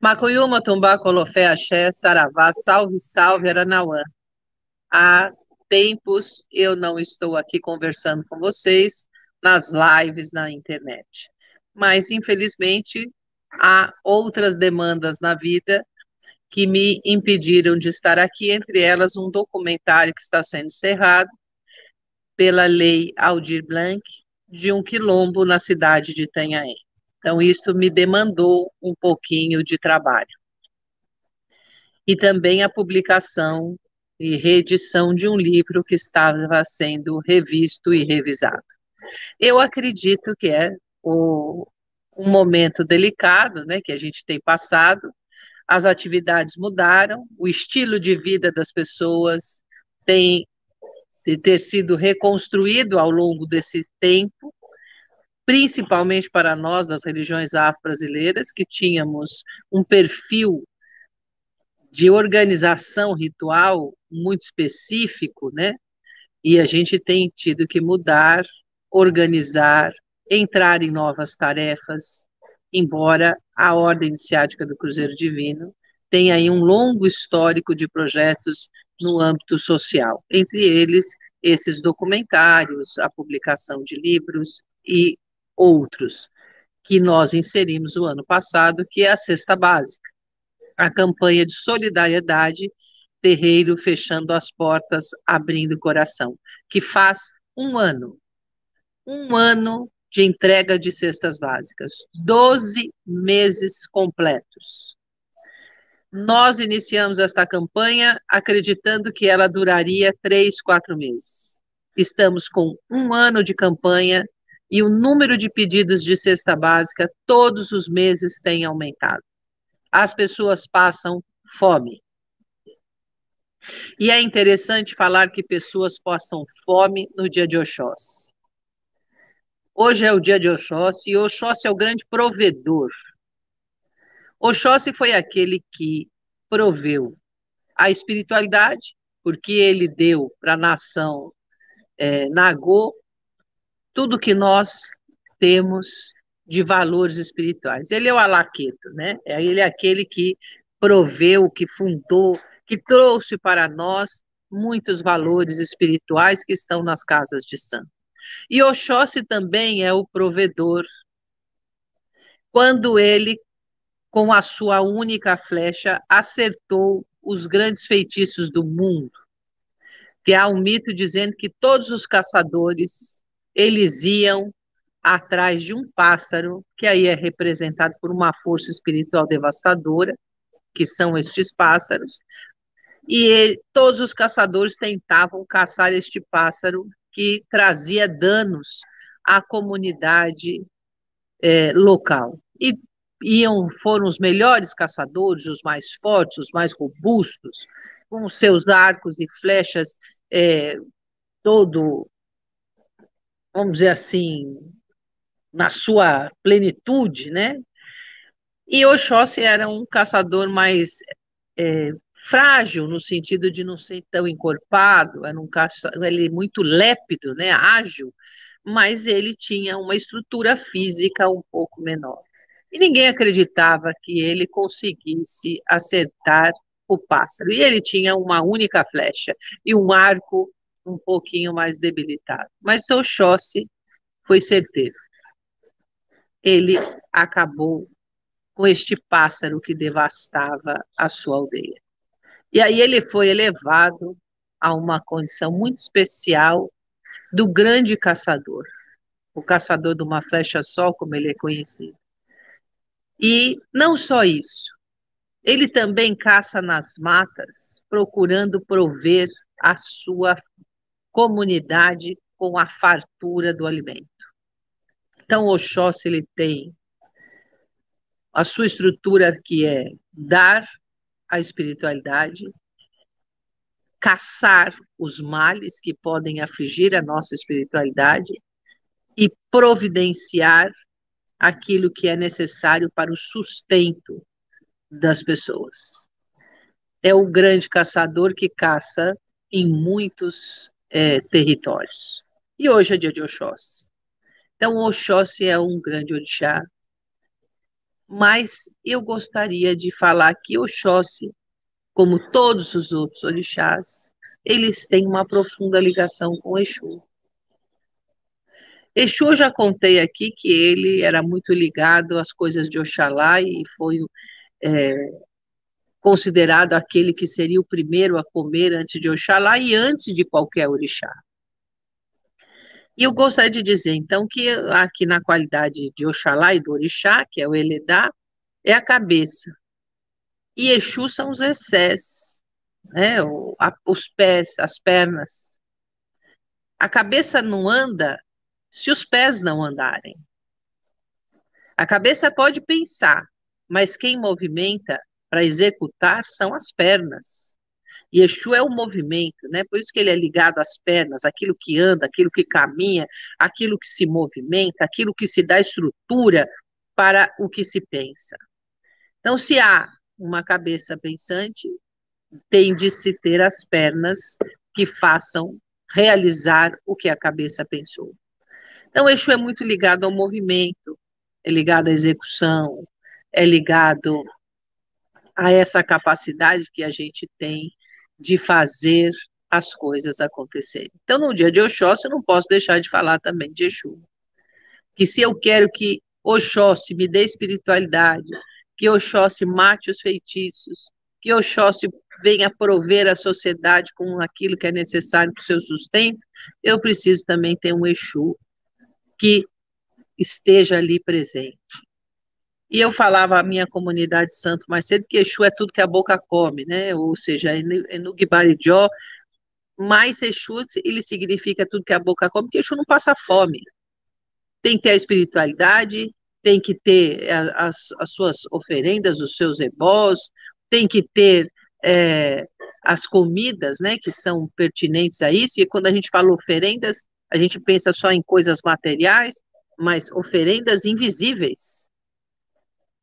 Macuyuma, Tumbá, Colofé, Axé, Saravá, Salve, Salve, Aranauã. Há tempos eu não estou aqui conversando com vocês nas lives na internet. Mas, infelizmente, há outras demandas na vida que me impediram de estar aqui, entre elas um documentário que está sendo encerrado pela lei Aldir Blanc de um quilombo na cidade de Itanhaém. Então, isso me demandou um pouquinho de trabalho. E também a publicação e reedição de um livro que estava sendo revisto e revisado. Eu acredito que é o, um momento delicado, né, que a gente tem passado, as atividades mudaram, o estilo de vida das pessoas tem de ter sido reconstruído ao longo desse tempo, principalmente para nós das religiões afro-brasileiras, que tínhamos um perfil de organização ritual muito específico, né? E a gente tem tido que mudar, organizar, entrar em novas tarefas, embora a Ordem Iniciática do Cruzeiro Divino tenha aí um longo histórico de projetos no âmbito social, entre eles esses documentários, a publicação de livros e outros que nós inserimos o ano passado, que é a cesta básica, a campanha de solidariedade terreiro fechando as portas, abrindo o coração, que faz um ano, um ano de entrega de cestas básicas, 12 meses completos. Nós iniciamos esta campanha acreditando que ela duraria três, quatro meses. Estamos com um ano de campanha e o número de pedidos de cesta básica todos os meses tem aumentado. As pessoas passam fome. E é interessante falar que pessoas passam fome no dia de Oxóssi. Hoje é o dia de Oxóssi e Oxóssi é o grande provedor Oxóssi foi aquele que proveu a espiritualidade, porque ele deu para a nação é, Nagô tudo que nós temos de valores espirituais. Ele é o alaqueto, né? É, ele é aquele que proveu, que fundou, que trouxe para nós muitos valores espirituais que estão nas casas de santo. E Oxóssi também é o provedor. Quando ele com a sua única flecha, acertou os grandes feitiços do mundo. Que há um mito dizendo que todos os caçadores, eles iam atrás de um pássaro, que aí é representado por uma força espiritual devastadora, que são estes pássaros, e ele, todos os caçadores tentavam caçar este pássaro que trazia danos à comunidade é, local. E iam foram os melhores caçadores, os mais fortes, os mais robustos, com seus arcos e flechas é, todo, vamos dizer assim, na sua plenitude, né? E Oxóssi era um caçador mais é, frágil, no sentido de não ser tão encorpado, era um caça, ele muito lépido, né, ágil, mas ele tinha uma estrutura física um pouco menor e ninguém acreditava que ele conseguisse acertar o pássaro. E ele tinha uma única flecha e um arco um pouquinho mais debilitado. Mas Oxóssi foi certeiro. Ele acabou com este pássaro que devastava a sua aldeia. E aí ele foi elevado a uma condição muito especial do grande caçador, o caçador de uma flecha só, como ele é conhecido. E não só isso, ele também caça nas matas, procurando prover a sua comunidade com a fartura do alimento. Então, Oxóssi ele tem a sua estrutura que é dar a espiritualidade, caçar os males que podem afligir a nossa espiritualidade e providenciar aquilo que é necessário para o sustento das pessoas. É o grande caçador que caça em muitos é, territórios. E hoje é dia de Oxóssi. Então, Oxóssi é um grande orixá mas eu gostaria de falar que Oxóssi, como todos os outros orixás, eles têm uma profunda ligação com Exu. Exu, eu já contei aqui que ele era muito ligado às coisas de Oxalá e foi é, considerado aquele que seria o primeiro a comer antes de Oxalá e antes de qualquer orixá. E eu gostaria de dizer, então, que aqui na qualidade de Oxalá e do orixá, que é o Eledá, é a cabeça. E Exu são os excessos, né, os pés, as pernas. A cabeça não anda se os pés não andarem. A cabeça pode pensar, mas quem movimenta para executar são as pernas. E Exu é o movimento, né? Por isso que ele é ligado às pernas, aquilo que anda, aquilo que caminha, aquilo que se movimenta, aquilo que se dá estrutura para o que se pensa. Então, se há uma cabeça pensante, tem de se ter as pernas que façam realizar o que a cabeça pensou. Então, Exu é muito ligado ao movimento, é ligado à execução, é ligado a essa capacidade que a gente tem de fazer as coisas acontecerem. Então, no dia de Oxóssi, eu não posso deixar de falar também de Exu. Que se eu quero que Oxóssi me dê espiritualidade, que Oxóssi mate os feitiços, que Oxóssi venha prover a sociedade com aquilo que é necessário para o seu sustento, eu preciso também ter um Exu que esteja ali presente. E eu falava à minha comunidade santo mais cedo que Exu é tudo que a boca come, né? Ou seja, no Guibarijó, mais Exu, ele significa tudo que a boca come, porque Exu não passa fome. Tem que ter a espiritualidade, tem que ter as, as suas oferendas, os seus ebós, tem que ter é, as comidas, né, que são pertinentes a isso, e quando a gente fala oferendas, a gente pensa só em coisas materiais, mas oferendas invisíveis,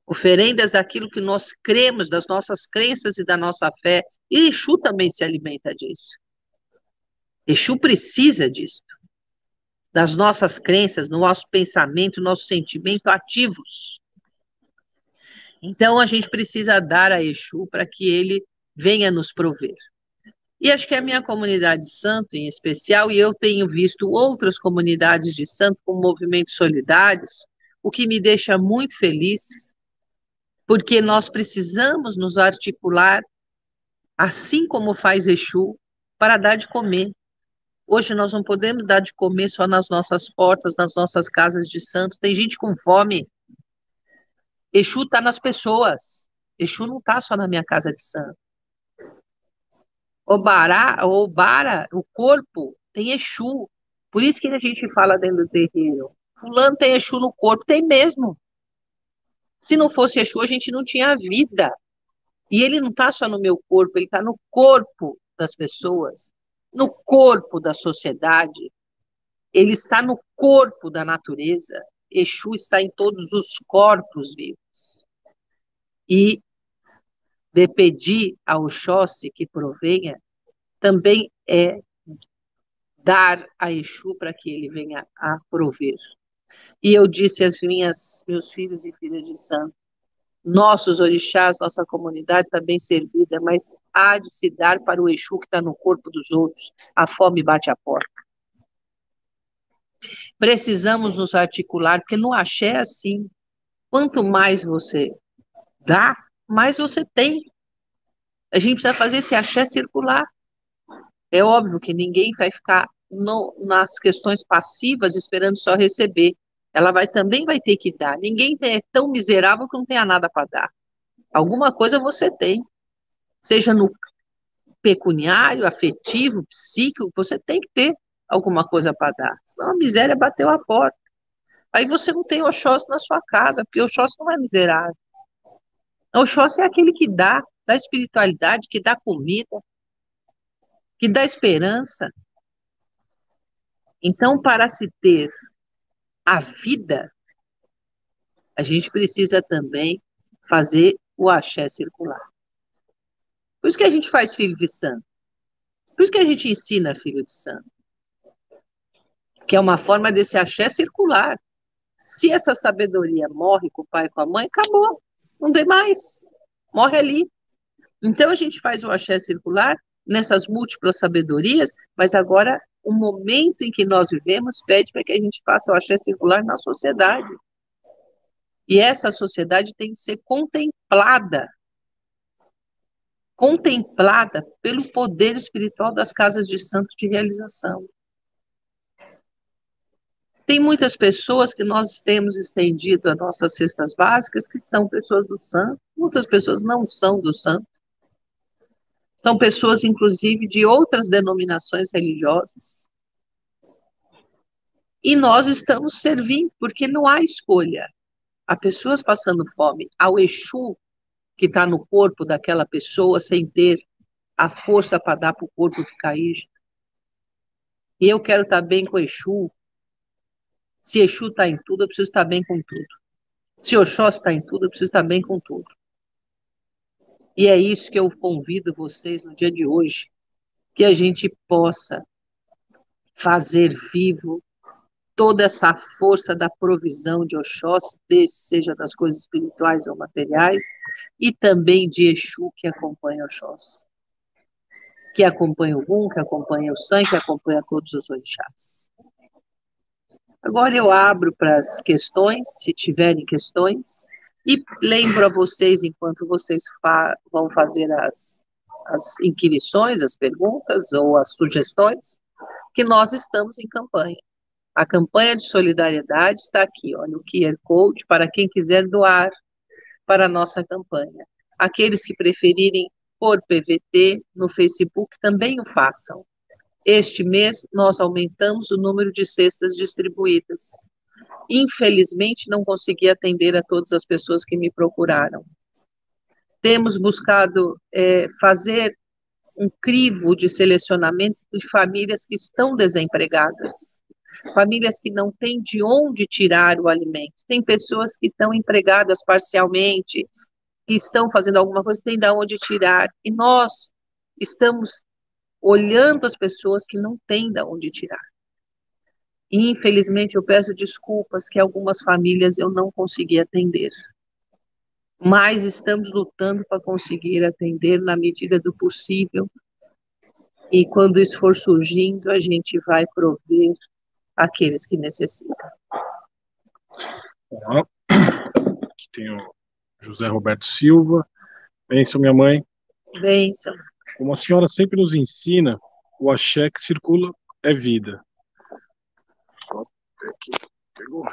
oferendas daquilo que nós cremos, das nossas crenças e da nossa fé. E Exu também se alimenta disso. Exu precisa disso. Das nossas crenças, no nosso pensamento, no nosso sentimento ativos. Então a gente precisa dar a Exu para que ele venha nos prover. E acho que a minha comunidade santo, em especial, e eu tenho visto outras comunidades de santo com movimentos solidários, o que me deixa muito feliz, porque nós precisamos nos articular, assim como faz Exu, para dar de comer. Hoje nós não podemos dar de comer só nas nossas portas, nas nossas casas de santo. Tem gente com fome. Exu está nas pessoas. Exu não está só na minha casa de santo. O bará, o bara, o corpo tem Exu. Por isso que a gente fala dentro do terreiro. Fulano tem Exu no corpo, tem mesmo. Se não fosse Exu, a gente não tinha vida. E ele não está só no meu corpo, ele está no corpo das pessoas, no corpo da sociedade, ele está no corpo da natureza. Exu está em todos os corpos vivos. E de pedir ao Oxóssi que provenha, também é dar a Exu para que ele venha a prover. E eu disse às minhas, meus filhos e filhas de santo, nossos orixás, nossa comunidade está bem servida, mas há de se dar para o Exu que está no corpo dos outros. A fome bate a porta. Precisamos nos articular, porque no axé é assim. Quanto mais você dá, mais você tem. A gente precisa fazer esse axé circular. É óbvio que ninguém vai ficar no, nas questões passivas esperando só receber ela vai também vai ter que dar. Ninguém é tão miserável que não tenha nada para dar. Alguma coisa você tem, seja no pecuniário, afetivo, psíquico, você tem que ter alguma coisa para dar. Senão a miséria bateu a porta. Aí você não tem Oxóssi na sua casa, porque Oxóssi não é miserável. Oxóssi é aquele que dá, dá espiritualidade, que dá comida, que dá esperança. Então, para se ter a vida, a gente precisa também fazer o axé circular. Por isso que a gente faz filho de santo. Por isso que a gente ensina filho de santo. Que é uma forma desse axé circular. Se essa sabedoria morre com o pai e com a mãe, acabou. não tem mais, morre ali. Então a gente faz o axé circular nessas múltiplas sabedorias, mas agora o momento em que nós vivemos pede para que a gente faça o axé circular na sociedade. E essa sociedade tem que ser contemplada contemplada pelo poder espiritual das casas de santo de realização. Tem muitas pessoas que nós temos estendido as nossas cestas básicas que são pessoas do santo, muitas pessoas não são do santo. São pessoas, inclusive, de outras denominações religiosas. E nós estamos servindo, porque não há escolha. Há pessoas passando fome. Ao Exu, que está no corpo daquela pessoa, sem ter a força para dar para o corpo ficar rígido. E eu quero estar tá bem com Exu, se Exu está em tudo, eu preciso estar bem com tudo. Se Oxóssi está em tudo, eu preciso estar bem com tudo. E é isso que eu convido vocês no dia de hoje, que a gente possa fazer vivo toda essa força da provisão de Oxóssi, seja das coisas espirituais ou materiais, e também de Exu que acompanha Oxóssi, que acompanha o Gun, que acompanha o San, que acompanha todos os orixás. Agora eu abro para as questões, se tiverem questões, e lembro a vocês, enquanto vocês fa vão fazer as, as inquirições, as perguntas ou as sugestões, que nós estamos em campanha. A campanha de solidariedade está aqui, olha, o QR Code para quem quiser doar para a nossa campanha. Aqueles que preferirem por PVT no Facebook também o façam. Este mês, nós aumentamos o número de cestas distribuídas. Infelizmente, não consegui atender a todas as pessoas que me procuraram. Temos buscado é, fazer um crivo de selecionamento de famílias que estão desempregadas, famílias que não têm de onde tirar o alimento. Tem pessoas que estão empregadas parcialmente, que estão fazendo alguma coisa, tem de onde tirar. E nós estamos olhando as pessoas que não têm de onde tirar. Infelizmente, eu peço desculpas que algumas famílias eu não consegui atender. Mas estamos lutando para conseguir atender na medida do possível. E quando isso for surgindo, a gente vai prover aqueles que necessitam. Aqui tem o José Roberto Silva. Benção, minha mãe. Benção. Como a senhora sempre nos ensina, o axé que circula é vida.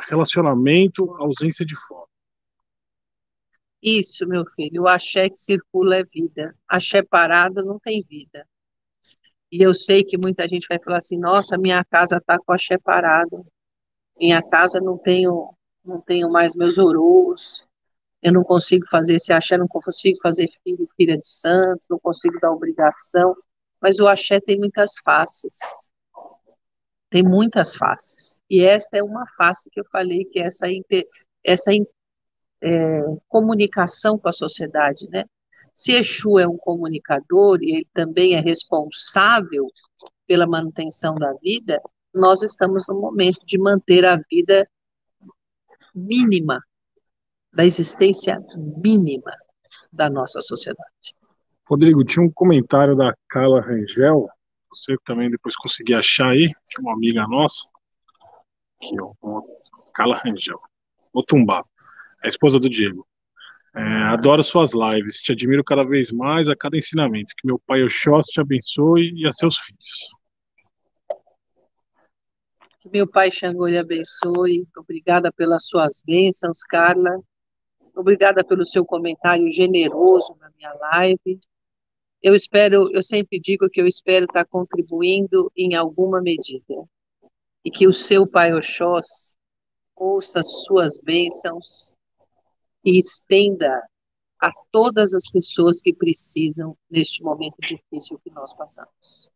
Relacionamento, ausência de fome. Isso, meu filho, o axé que circula é vida. Axé parado não tem vida. E eu sei que muita gente vai falar assim, nossa, minha casa está com axé parado. Minha casa não tenho, não tenho mais meus orôs, eu não consigo fazer esse axé, não consigo fazer filho, filha de santo, não consigo dar obrigação, mas o axé tem muitas faces, tem muitas faces, e esta é uma face que eu falei, que é essa, essa é, comunicação com a sociedade, né, se Exu é um comunicador e ele também é responsável pela manutenção da vida, nós estamos no momento de manter a vida mínima da existência mínima da nossa sociedade. Rodrigo, tinha um comentário da Carla Rangel, você também depois conseguir achar aí, é uma amiga nossa, que é Carla Rangel, Otumbá, a esposa do Diego. É, adoro suas lives, te admiro cada vez mais a cada ensinamento. Que meu pai Oxóssi te abençoe e a seus filhos. Que meu pai Xangô lhe abençoe. Obrigada pelas suas bênçãos, Carla. Obrigada pelo seu comentário generoso na minha live. Eu espero, eu sempre digo que eu espero estar contribuindo em alguma medida. E que o seu Pai Oxós ouça as suas bênçãos e estenda a todas as pessoas que precisam neste momento difícil que nós passamos.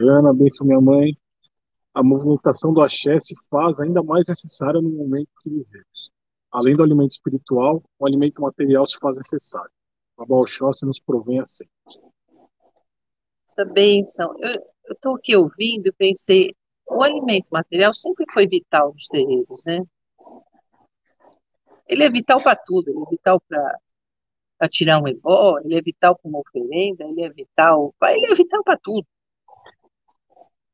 Ana, benção minha mãe a movimentação do axé se faz ainda mais necessária no momento que vivemos. Além do alimento espiritual, o alimento material se faz necessário. Babá se nos provém assim. Essa bênção. Eu estou aqui ouvindo e pensei, o alimento material sempre foi vital nos terreiros, né? Ele é vital para tudo, ele é vital para tirar um ebó, ele é vital para uma oferenda, ele é vital, ele é vital para tudo.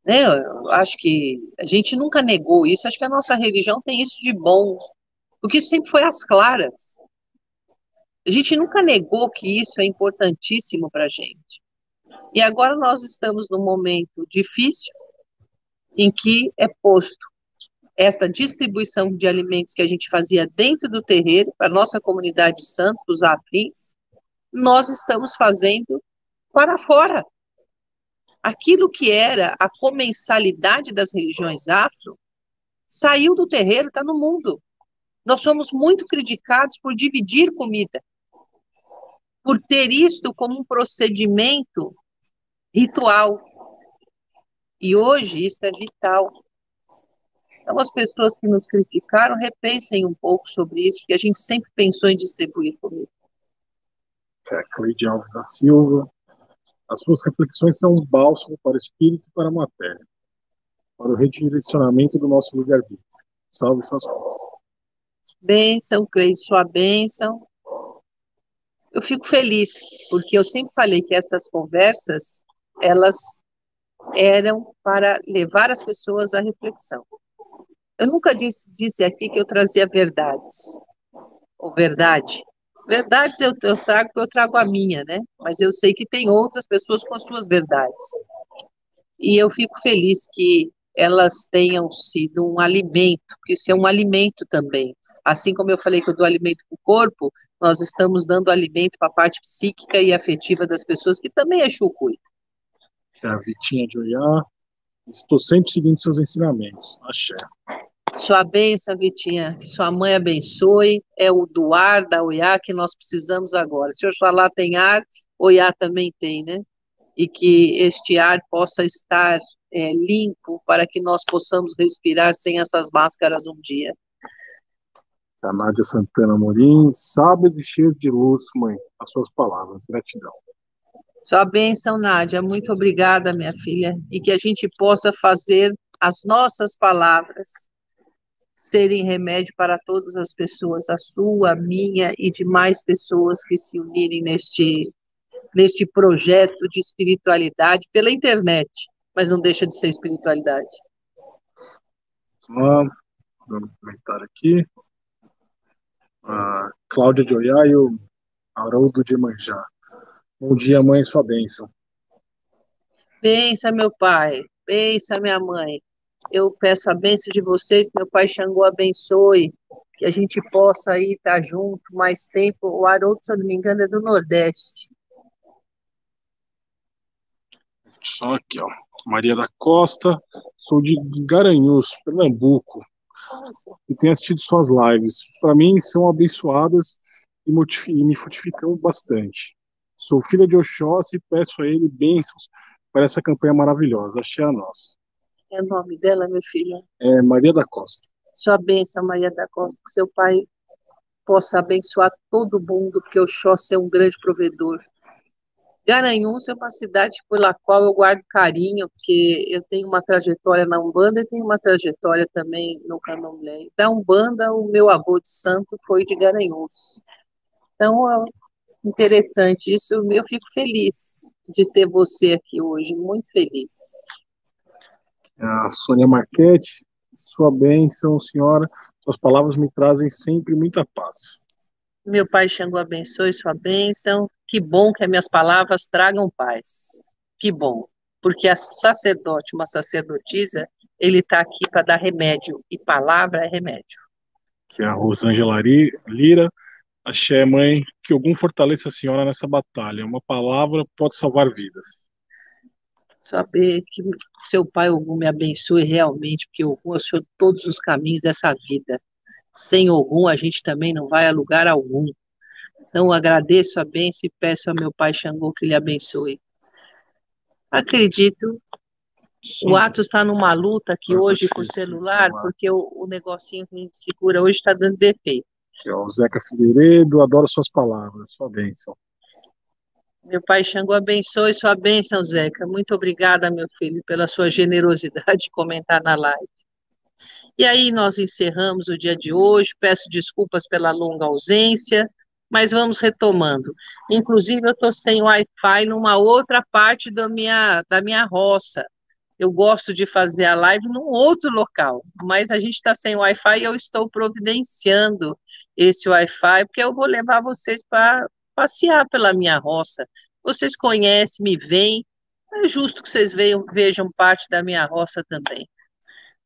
Né? Eu acho que a gente nunca negou isso, acho que a nossa religião tem isso de bom, porque sempre foi às claras. A gente nunca negou que isso é importantíssimo para a gente. E agora nós estamos num momento difícil em que é posto esta distribuição de alimentos que a gente fazia dentro do terreiro, para a nossa comunidade santa, os afins, nós estamos fazendo para fora. Aquilo que era a comensalidade das religiões afro saiu do terreiro, está no mundo. Nós somos muito criticados por dividir comida, por ter isto como um procedimento ritual. E hoje isso é vital. Então, as pessoas que nos criticaram, repensem um pouco sobre isso, porque a gente sempre pensou em distribuir comida. É, Cleide Alves da Silva. As suas reflexões são um bálsamo para o espírito e para a matéria, para o redirecionamento do nosso livre-arbítrio. Salve suas forças. Bênção, Cleide, sua bênção. Eu fico feliz, porque eu sempre falei que estas conversas, elas eram para levar as pessoas à reflexão. Eu nunca disse, disse aqui que eu trazia verdades, ou verdade. Verdades eu, eu trago eu trago a minha, né? Mas eu sei que tem outras pessoas com as suas verdades. E eu fico feliz que elas tenham sido um alimento, porque isso é um alimento também. Assim como eu falei que eu dou alimento para o corpo, nós estamos dando alimento para a parte psíquica e afetiva das pessoas, que também é chucuita. É a Vitinha de Oiá, Estou sempre seguindo seus ensinamentos. Axé. Sua bênção, Vitinha. Que sua mãe abençoe. É o do ar da Oiá que nós precisamos agora. Se Oxalá tem ar, Oiá também tem, né? E que este ar possa estar é, limpo para que nós possamos respirar sem essas máscaras um dia. A Nádia Santana Morim, sábias e cheias de luz, mãe. As suas palavras. Gratidão. Sua bênção, Nádia. Muito obrigada, minha filha. E que a gente possa fazer as nossas palavras serem remédio para todas as pessoas, a sua, a minha e de mais pessoas que se unirem neste, neste projeto de espiritualidade pela internet, mas não deixa de ser espiritualidade. Vamos um comentário aqui. A Cláudia de Oiá e o Haroldo de Manjá. Bom dia, mãe, sua bênção. Pensa, meu pai, pensa, minha mãe. Eu peço a bênção de vocês, meu pai Xangô abençoe, que a gente possa aí estar junto mais tempo. O Haroldo, se eu não me engano, é do Nordeste. Só aqui, ó. Maria da Costa, sou de Garanhuns, Pernambuco, e tenho assistido suas lives. Para mim, são abençoadas e, e me fortificam bastante. Sou filha de Oxóssi e peço a ele bênçãos para essa campanha maravilhosa. Achei a nossa. É o nome dela, meu filho? É Maria da Costa. Sua bênção, Maria da Costa, que seu pai possa abençoar todo mundo, porque Oxóssi é um grande provedor. Garanhuns é uma cidade pela qual eu guardo carinho, porque eu tenho uma trajetória na Umbanda e tenho uma trajetória também no Candomblé. Da Umbanda, o meu avô de santo foi de Garanhuns. Então, Interessante isso, eu fico feliz de ter você aqui hoje, muito feliz. A Sônia Marquete, sua bênção, senhora, suas palavras me trazem sempre muita paz. Meu Pai Xangô abençoe sua bênção, que bom que as minhas palavras tragam paz, que bom, porque a sacerdote, uma sacerdotisa, ele está aqui para dar remédio, e palavra é remédio. Que a Rosângela Lira, Axé, mãe, que algum fortaleça a senhora nessa batalha. Uma palavra pode salvar vidas. Saber que seu pai Ogum me abençoe realmente, porque Ogum é o senhor todos os caminhos dessa vida. Sem Ogum, a gente também não vai a lugar algum. Então, agradeço a bênção e peço ao meu pai Xangô que lhe abençoe. Acredito. O Atos está numa luta aqui hoje com o celular, porque o, o negocinho que a gente segura hoje está dando defeito. Aqui, ó, o Zeca Figueiredo, adoro suas palavras, sua bênção. Meu pai Xangô abençoe sua bênção, Zeca. Muito obrigada, meu filho, pela sua generosidade de comentar na live. E aí nós encerramos o dia de hoje. Peço desculpas pela longa ausência, mas vamos retomando. Inclusive, eu estou sem Wi-Fi numa outra parte da minha, da minha roça. Eu gosto de fazer a live num outro local, mas a gente está sem Wi-Fi e eu estou providenciando esse Wi-Fi, porque eu vou levar vocês para passear pela minha roça. Vocês conhecem, me veem, é justo que vocês vejam, vejam parte da minha roça também.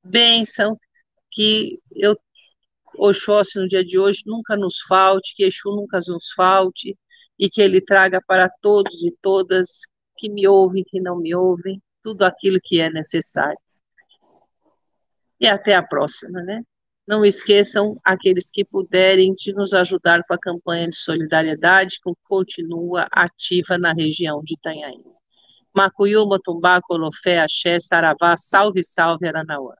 Bênção, que eu, Oxóssi, no dia de hoje, nunca nos falte, que Exu nunca nos falte, e que ele traga para todos e todas que me ouvem, que não me ouvem, tudo aquilo que é necessário. E até a próxima, né? Não esqueçam, aqueles que puderem, de nos ajudar com a campanha de solidariedade que continua ativa na região de Itanhaém. Macuyu, Motumbá, Colofé, Axé, Saravá, salve, salve, Aranauã.